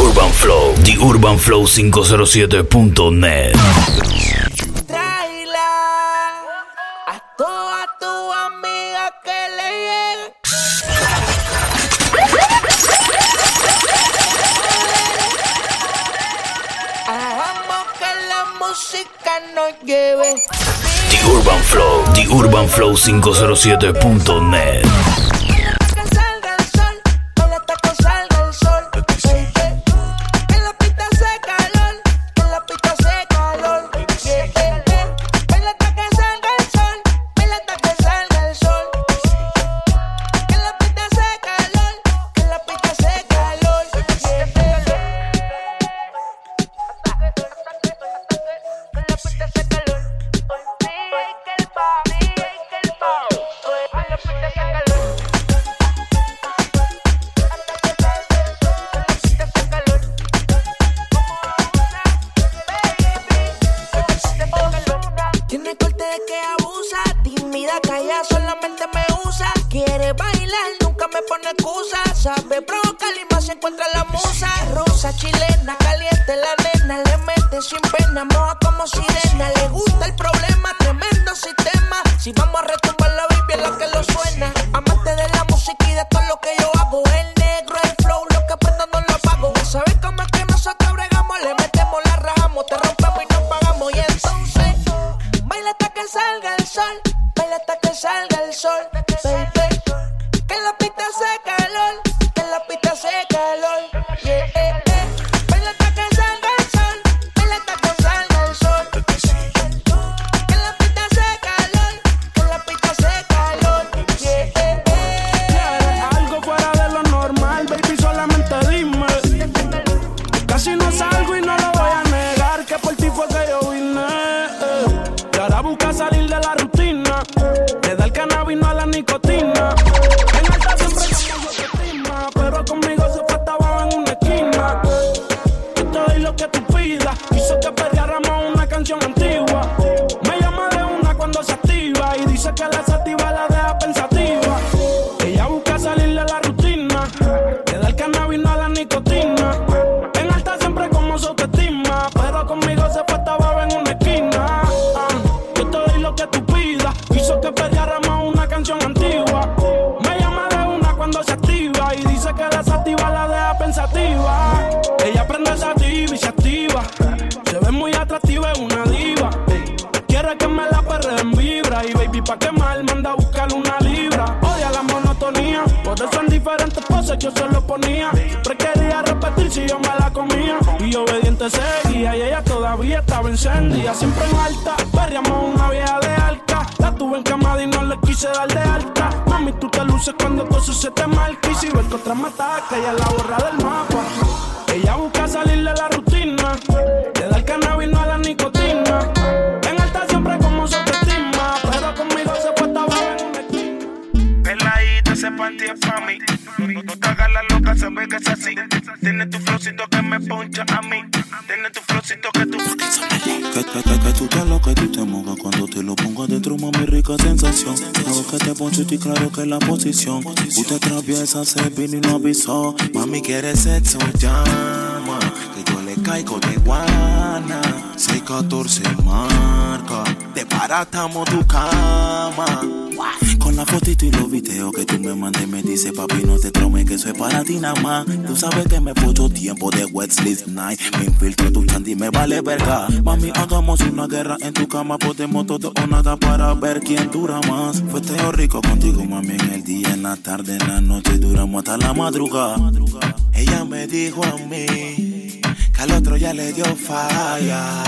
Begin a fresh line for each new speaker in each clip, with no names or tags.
Urban Flow, The Urban Flow 507.net.
Tráela a toda tu amiga que le llegue. Hagamos que la música nos lleve.
The Urban Flow, The Urban Flow 507.net.
pa'
quemar manda a buscar una libra. Odia la monotonía, por eso en diferentes poses yo se lo ponía. Siempre quería repetir si yo me la comía. Y obediente seguía y ella todavía estaba encendida. Siempre en alta, perreamos una vieja de alta. La tuve en camada y no le quise dar de alta. Mami, tú te luces cuando todo se te marca. Y si ves que otra me ataca, ella la borra del mapa.
Peladita, ese panty es pa' mí. No, no te hagas la loca, ve que es así. Tiene tu flowcito que me poncha a mí. Tiene tu flowcito que tú.
Que, que, que, que tú te lo que tú te mojas cuando te lo pongo adentro, mami, rica sensación. Hago que te poncho y claro que la posición. Usted atraviesa, se vino y no avisó. Mami, quiere sexo, llama. Que yo le caigo de guana. 614 marca. Desbaratamos tu cama. La fotito y los videos que tú me mandes, me dice papi, no te traumes que es para ti nada más. Tú sabes que me puso tiempo de wet sleep night. Me infiltro tu chandy, me vale verga. Mami, hagamos una guerra en tu cama, podemos todo o nada para ver quién dura más. Fue rico contigo, mami, en el día, en la tarde, en la noche, duramos hasta la madrugada. Ella me dijo a mí que al otro ya le dio falla.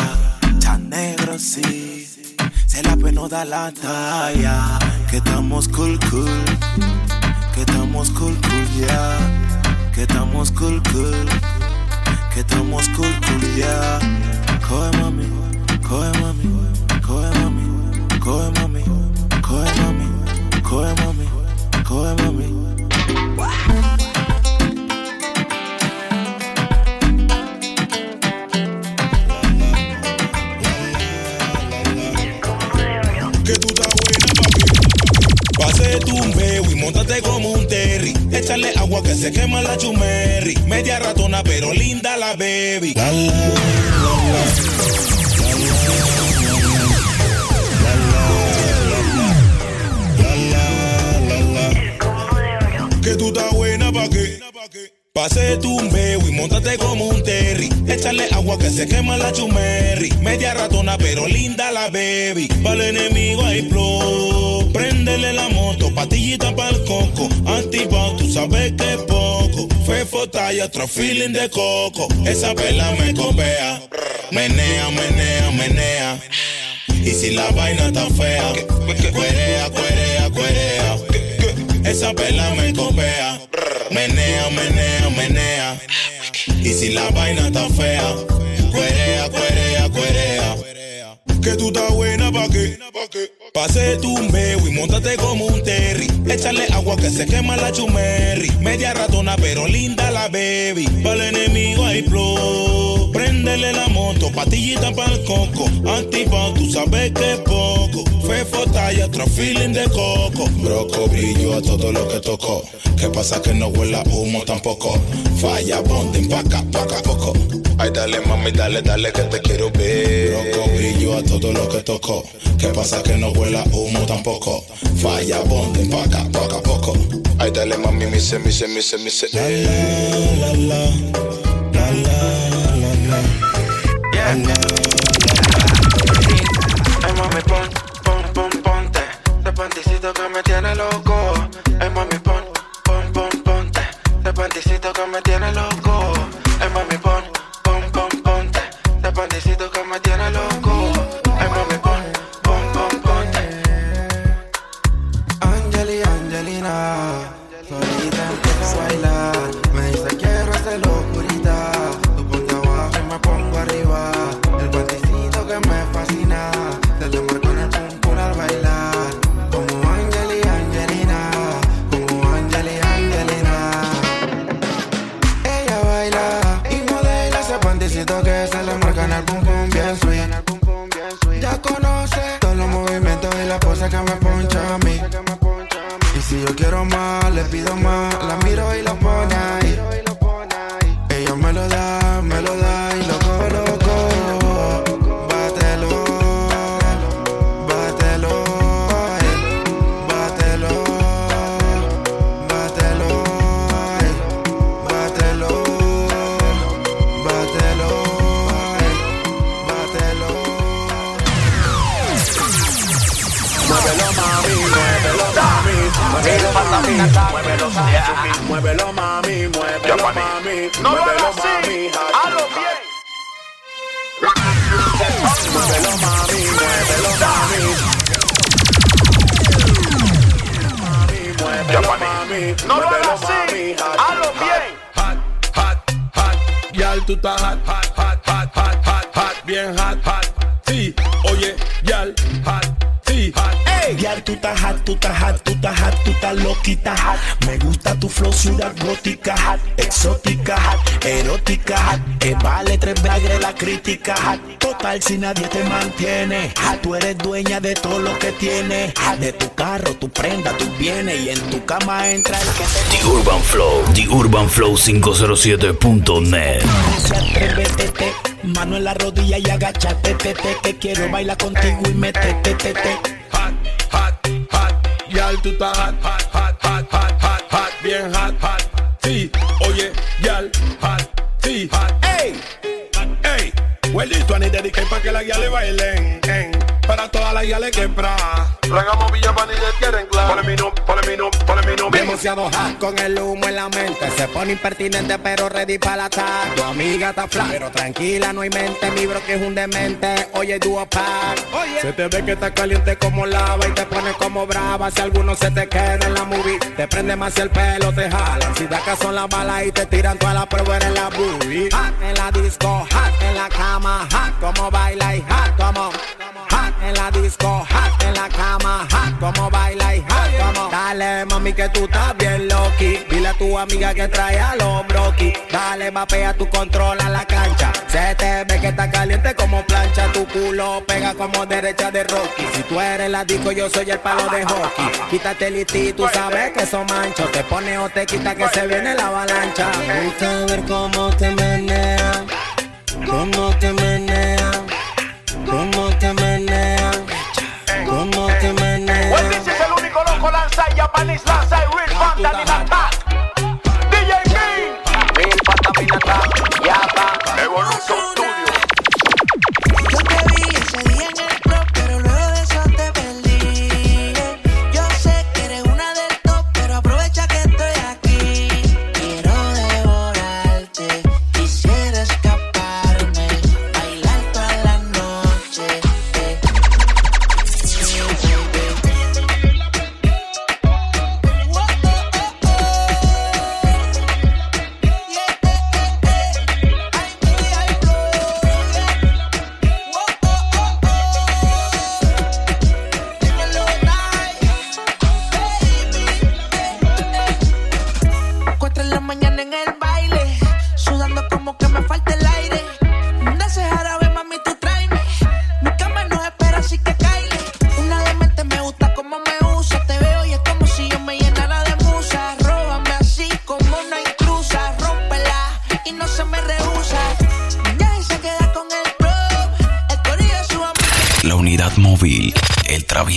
Tan negro sí, se la pena da la talla. Que estamos cool, cool. Que estamos cool, cool, yeah. Que estamos cool, cool. Que estamos cool, cool, yeah. Coge mami, coge mami, coge mami, coge mami, coge mami, coge mami, coge mami.
Montate como un terry. Échale agua que se quema la chumerri. Media ratona, pero linda la baby. La, la, la, Que tú estás buena pa' qué. Pase tu montate como un terry. Échale agua que se quema la chumerri. Media ratona, pero linda la baby. Para el enemigo hay flow. Préndele la moto, patillita para el coco. Antipao, tú sabes que es poco. Fefo talla, otro feeling de coco. Esa vela me copea. Menea, menea, menea. Y si la vaina está fea, cuerea, cuerea, cuerea. Esa vela me copea. Menea, menea, menea. Y si la vaina está fea, cuerea, cuerea, cuerea. Que tú estás buena pa' qué? Pase tu bebo y montate como un terry. Échale agua que se quema la chumerri. Media ratona, pero linda la baby. Para el enemigo hay flow. Préndele la moto, patillita para el coco. Antipao, tú sabes que poco. Fefo talla, otro feeling de coco. Broco brillo a todo lo que tocó. ¿Qué pasa que no huela humo tampoco? Falla, bonding, paca, paca, poco. Ay, dale mami, dale, dale que te quiero ver. Broco brillo a todo lo que tocó. ¿Qué pasa que no huela humo tampoco? Falla, bonding, paca, paca, poco. Ay, dale mami, mi se, mi se, mi se, mi se. La la, la la, la la, la la, la la.
Me mami,
muévelo mami, hazlo bien. Muévelo mami, muévelo mami. Muévelo mami, muévelo mami, hazlo bien. Hot, hot, hot, yal tú estás hot, hot, hot, hot, hot, hot, bien hot, hot.
Estás hot, tú estás hot, tú estás hot, tú estás loquita hot. Me gusta tu flow, ciudad gótica hot, exótica hot, erótica hot. Que vale tres bagres la crítica hot. Total, si nadie te mantiene hot, tú eres dueña de todo lo que tienes. hot. De tu carro, tu prenda, tus bienes y en tu cama entra el que te
The Urban Flow, The Urban Flow 507.net.
dice atrévete, te. Mano en la rodilla y agáchate, te, te, que quiero bailar contigo y metete, te, te.
Hot, hot, hot, tú estás hot, hot, hot, hot, hot, hot, hot, bien hot, hot. Sí, oye, yal, hot, sí, hot. Ey, ey, well this one is dedicated para que la guía le bailen, en, para todas las pra.
Tragamos Villa le quieren claro.
Ponle mi no, ponle mi no, ponle mi no.
Demasiado hot con el humo en la mente. Se pone impertinente, pero ready para la. Tu amiga está flat, pero tranquila, no hay mente. Mi bro que es un demente. Oye, dúo pack. Se te ve que está caliente como lava y te pone como brava. Si alguno se te queda en la movie, te prende más el pelo, te jalan. Si da caso las balas y te tiran toda la prueba en la boobie. Hot en la disco, hot en la cama, hot como baila y hot como. En la disco, hot en la cama, hot como baila y hot como. Dale, mami, que tú estás bien loqui. Dile a tu amiga que trae a los broki. Dale, mapea tu control a la cancha. Se te ve que está caliente como plancha tu culo, pega como derecha de Rocky. Si tú eres la disco, yo soy el palo de hockey. Quítate el y tú sabes que son manchos. Te pone o te quita que se viene la avalancha. Me gusta ver cómo te menean, cómo te menean,
Japanese last I real
fun than in a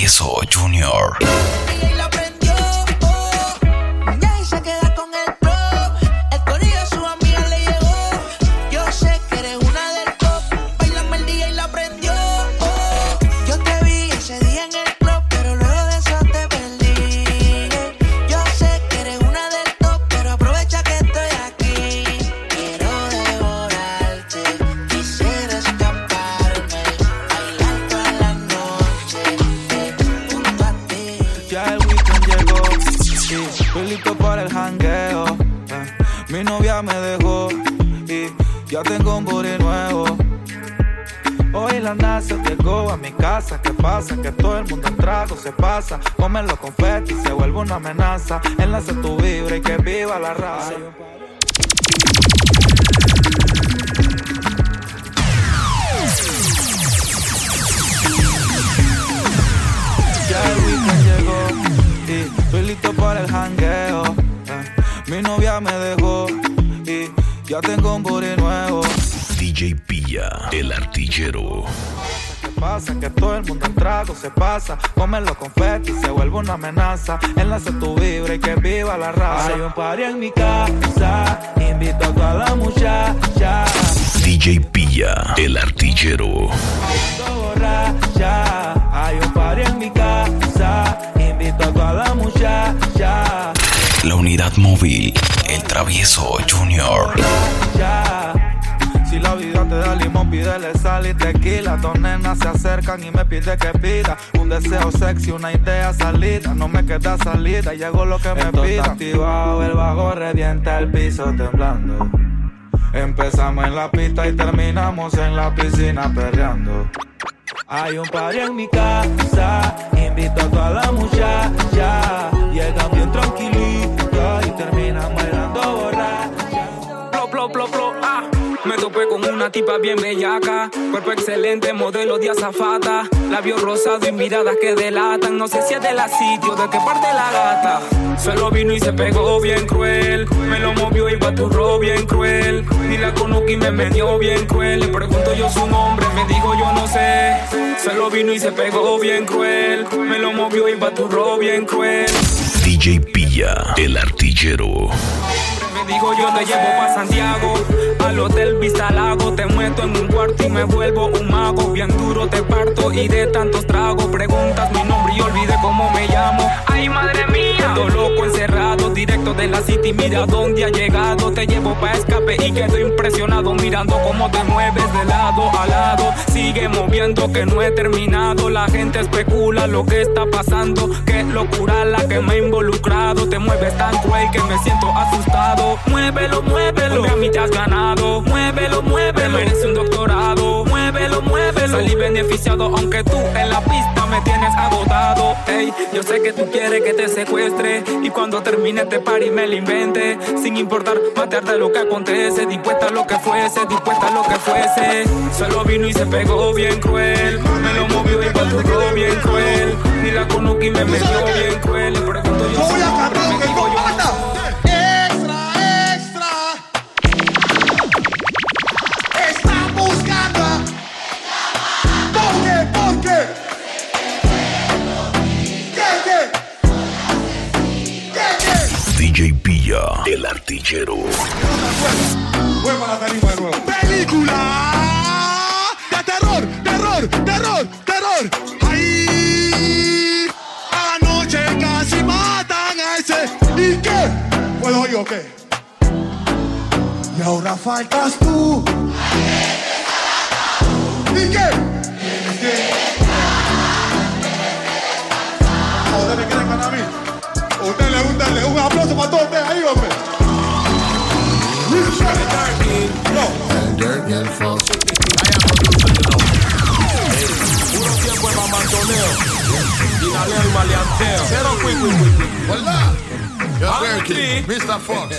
travieso Junior.
Nuevo. Hoy la NASA llegó a mi casa. ¿Qué pasa? Que todo el mundo en trago se pasa. Comen los confetis, se vuelve una amenaza. Enlace tu vibra y que viva la raza. Ya el weekend llegó y estoy listo para el jangueo. eh. Mi novia me dejó y ya tengo un booty nuevo.
DJ Pilla, el artillero.
¿Qué pasa? Que todo el mundo en trago se pasa. Comen los confetis, se vuelve una amenaza. Enlace tu vibra y que viva la raza. Hay un party en mi casa, invito a toda la muchacha.
DJ Pilla, el artillero.
Borracha. Hay un party en mi casa, invito a toda la muchacha.
La unidad móvil, el travieso Junior.
ya. Si la vida te da limón, pídele sal y tequila. Dos nenas se acercan y me pide que pida. Un deseo sexy, una idea salida. No me queda salida, y hago lo que me pida. activado, el bajo revienta el piso temblando. Empezamos en la pista y terminamos en la piscina perreando. Hay un party en mi casa, invito a toda la muchacha.
Una tipa bien bellaca, cuerpo excelente, modelo de azafata, labios rosados y miradas que delatan. No sé si es de la sitio, de qué parte la gata. Solo vino y se pegó bien cruel, me lo movió y baturró bien cruel. Ni la conozco y me metió bien cruel. Le pregunto yo su nombre, me dijo yo no sé. Solo vino y se pegó bien cruel, me lo movió y baturró bien cruel.
DJ Pilla, el artillero.
Me dijo yo te llevo pa' Santiago. Al hotel Vista Lago Te muesto en un cuarto y me vuelvo un mago. Bien duro te parto y de tantos tragos. Preguntas mi nombre y olvidé cómo me llamo. Ay madre mía. Ando loco encerrado Directo de la city. Mira dónde ha llegado Te llevo pa' escape y quedo impresionado. Mirando cómo te mueves de lado a lado. Sigue moviendo que no he terminado. La gente especula lo que está pasando. Qué locura la que me ha involucrado. Te mueves tan cruel que me siento asustado. Muévelo, muévelo. Hombre, a mí te has ganado. Muévelo, muévelo. Merece un doctorado. Muévelo, muévelo. Salí beneficiado aunque tú en la pista me tienes
agotado. Ey, yo sé que tú quieres que te secuestre y cuando termine este party me lo invente. Sin importar matarte lo que acontece, dispuesta a lo que fuese, dispuesta a lo que fuese. Solo vino y se pegó bien cruel. Me lo movió y paturró bien cruel. Ni la conocí me metió bien cruel. Le pregunto yo
nuevo. Película de terror, terror, terror, terror. Ahí anoche casi matan a ese. ¿Y qué? ¿Puedo yo qué? Y ahora faltas tú. ¿Y qué? ¿Y qué? ¿A ¿Ustedes me quieren ganar a mí? ¿A ¿Ustedes les gusta? le- Un aplauso para todos ustedes ahí, hombre.
Mr. Fox.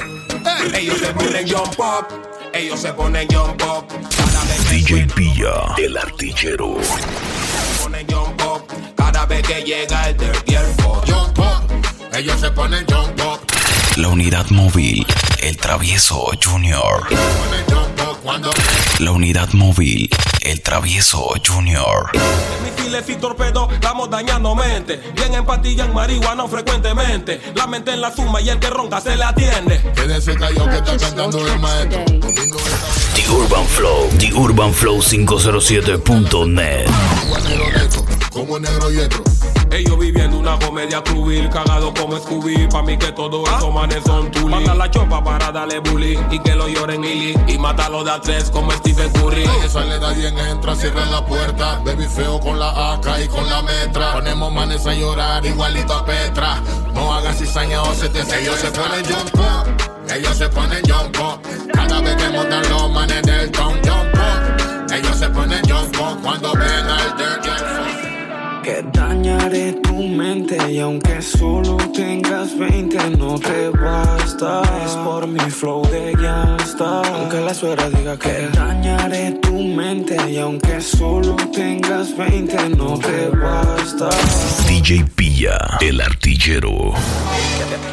Ellos se ponen jump up. Ellos se ponen jump up. Cada vez
DJ Pilla, el artillero.
se ponen jump up. Cada vez que llega el dirt y el fox.
Jump up. Ellos se ponen jump up.
La unidad móvil, el travieso Junior. La unidad móvil, el travieso Junior.
Misiles y torpedos, estamos dañando mente. Bien en pastillas, en marihuana frecuentemente. La mente en la suma y el que ronca se le atiende.
Quédese callado que está cantando el maestro.
The Urban Flow, The Urban Flow 507.net.
Como negro neto, como
una comedia cruel, cagado como Scooby. Pa' mí que todos esos manes son tuli. Manda la chopa para darle bully y que lo lloren Lily. Y mátalo de a tres como Stephen Curry.
Esa le da bien entra, cierra la puerta. Baby feo con la AK y con la metra. Ponemos manes a llorar igualito a Petra. No hagas cizaña o se te Ellos se ponen jump up. Ellos se ponen jump up. Cada vez que montan los manes del town jump up. Ellos se ponen jump up cuando ven al dirt.
Que dañaré tu mente y aunque solo tengas 20 no te basta. Es por mi flow de gangsta. Aunque la suegra diga que dañaré tu mente y aunque solo tengas 20 no te basta.
DJ Pilla, el artillero.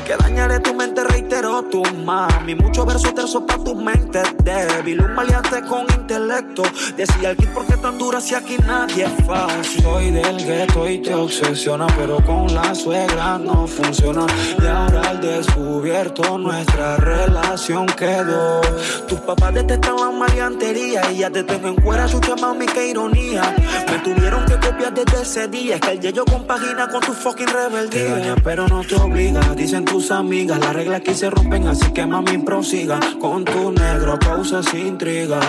Que dañaré tu mente, reitero tu mami. Muchos versos tersos para tu mente débil. Un maleante con intelecto. Decía el kit porque tan dura si aquí nadie es fácil. Soy del gueto y te obsesiona, pero con la suegra no funciona. Y ahora al descubierto nuestra relación quedó. Tus papás detestan la maleantería y ya te tengo en cuera, chucha mami, qué ironía. Me tuvieron que copiar desde ese día. Es que el yeyo compagina con tu fucking rebeldía. Te daña, pero no te obliga. Dicen tus amigas, las reglas aquí se rompen, así que mami prosiga. Con tu negro causa intriga.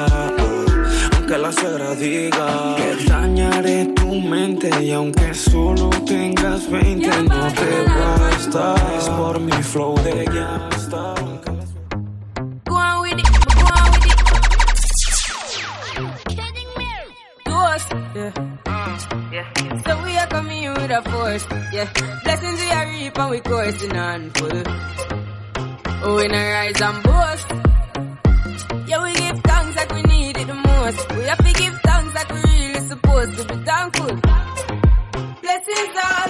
Aunque la suegra diga que dañaré tu mente y aunque solo tengas 20 no te basta. Es por mi flow de gangsta.
It. To us, yeah. So we are coming with a force, yeah. Blessings we are reap and we coursing on full. Oh, we not rise and boast. Yeah, we give thanks like we need it the most. We have to give thanks like we really supposed to be thankful. Blessings all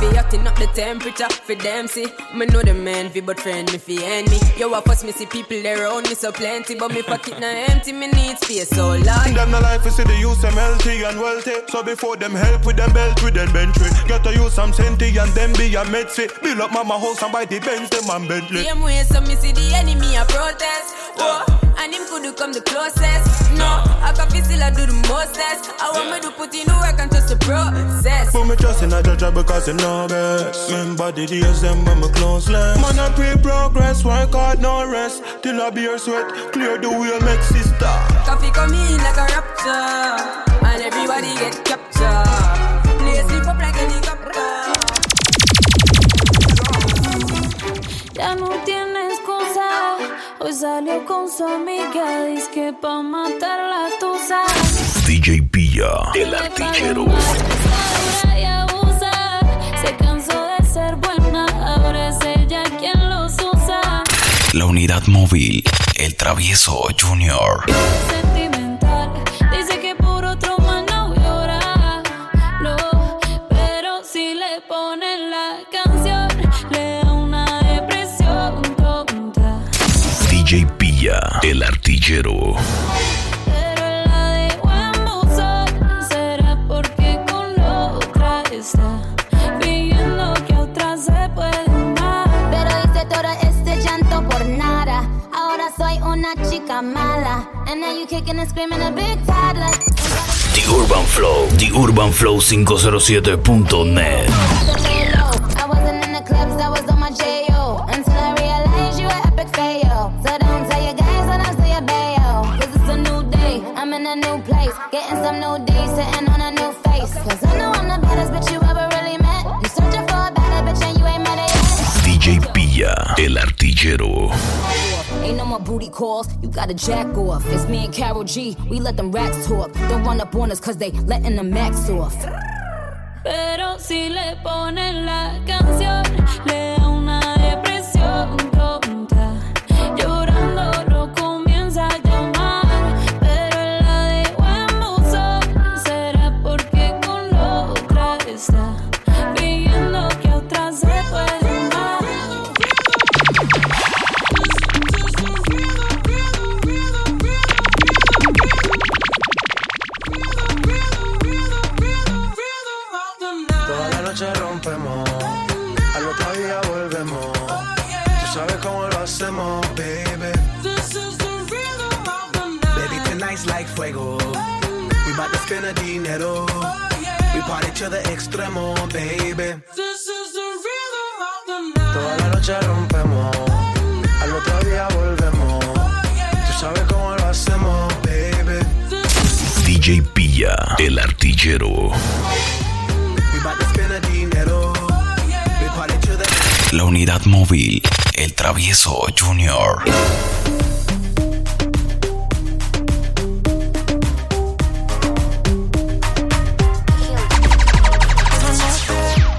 fi hotting up the temperature for them see. Me know the man fi but friend me fi end me. Yo, I first me see people there around me so plenty, but me pocket na empty. Me need space so large.
Them the life is see the use them healthy and wealthy. So before them help with them belt with them bentley. Get to use some senti and them be a medsi. Build up mama house and buy the Benz them and Bentley.
Same way, so me see the enemy a protest. Whoa, and him could come the closest. No, I can feel still I do the mostest. I want me to put in the work and trust the process.
Put me trust in a judge because you know best. Remember the days them when me close less. Man, I pray progress, work hard, no rest. Till I be your sweat, clear the way, make sister.
Coffee come in like a rapture, and everybody get captured. Play sleep up like a helicopter.
Ya no tiene excusa. Hoy salió con su amiga. Dice que pa' matar la tusa.
DJ Pilla, el artillero.
Le da una depresión tonta.
DJ Pilla, el artillero. The Urban Flow, The Urban Flow 507.net.
I wasn't in calls, you gotta jack off. It's me and Carol G, we let them rats talk. Don't run up on us cause they letting the max off.
Pero si le ponen la canción, le da una depresión tonta. Llorando lo comienza a llamar, pero la dejó en buzón. Será porque con otra está,
móvil, el travieso Junior.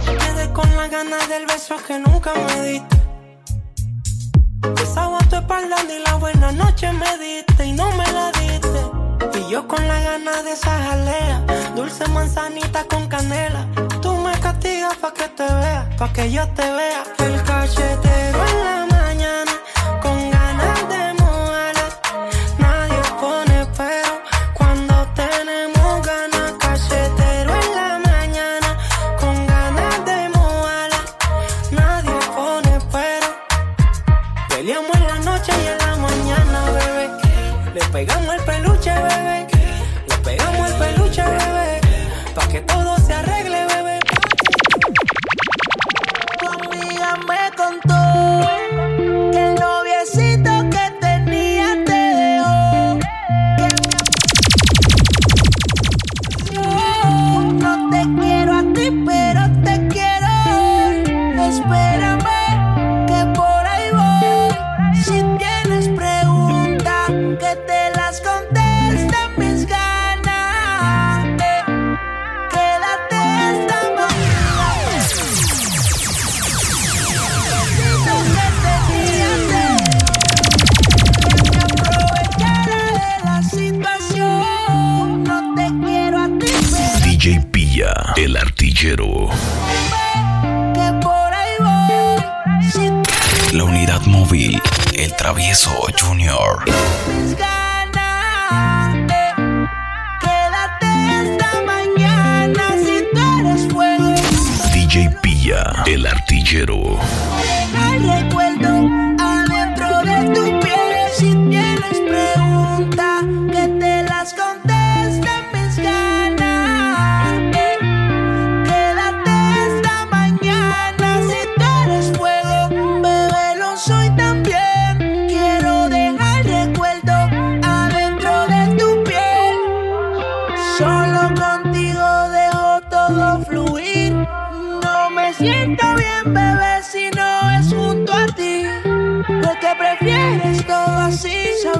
Quedé con las ganas del beso que nunca me diste. Besaba tu espalda y la buena noche me diste y no me la diste. Y yo con las ganas de esa jalea, dulce manzanita con canela. Pa' que te vea, pa' que yo te vea. El cachetero en la mañana, con ganas de mojarlas. Nadie pone pero cuando tenemos ganas. Cachetero en la mañana, con ganas de mojarlas. Nadie pone pero. Peleamos en la noche y en la mañana, bebé. Le pegamos el peluche, bebé. Le pegamos el peluche, bebé. Pa' que todo
Móvil, El Travieso Junior. DJ Pilla, El Artillero.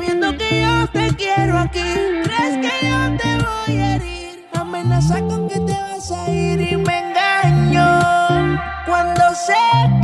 Sabiendo que yo te quiero aquí. ¿Crees que yo te voy a herir? Amenaza con que te vas a ir y me engaño. Cuando sé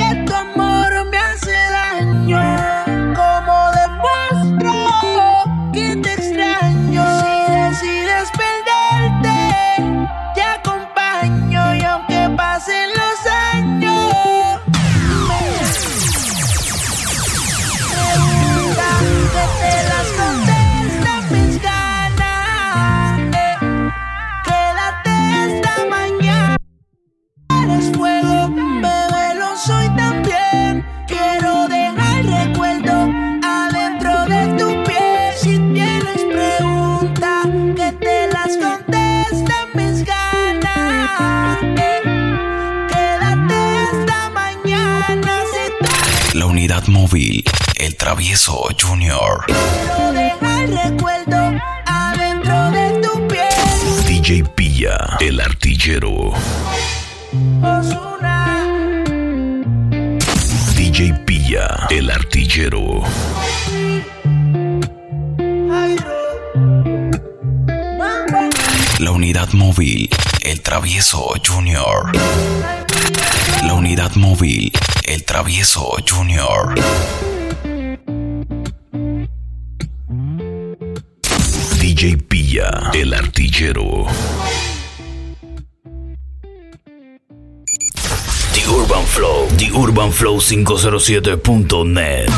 La unidad móvil, El Travieso Junior.
quiero dejar recuerdo adentro de tu piel.
DJ Pilla, El Artillero.
Ozuna.
DJ Pilla, El Artillero. La unidad móvil, El Travieso Junior. La unidad móvil, El Travieso Junior. DJ Pilla, El Artillero. The Urban Flow, The Urban Flow 507.net.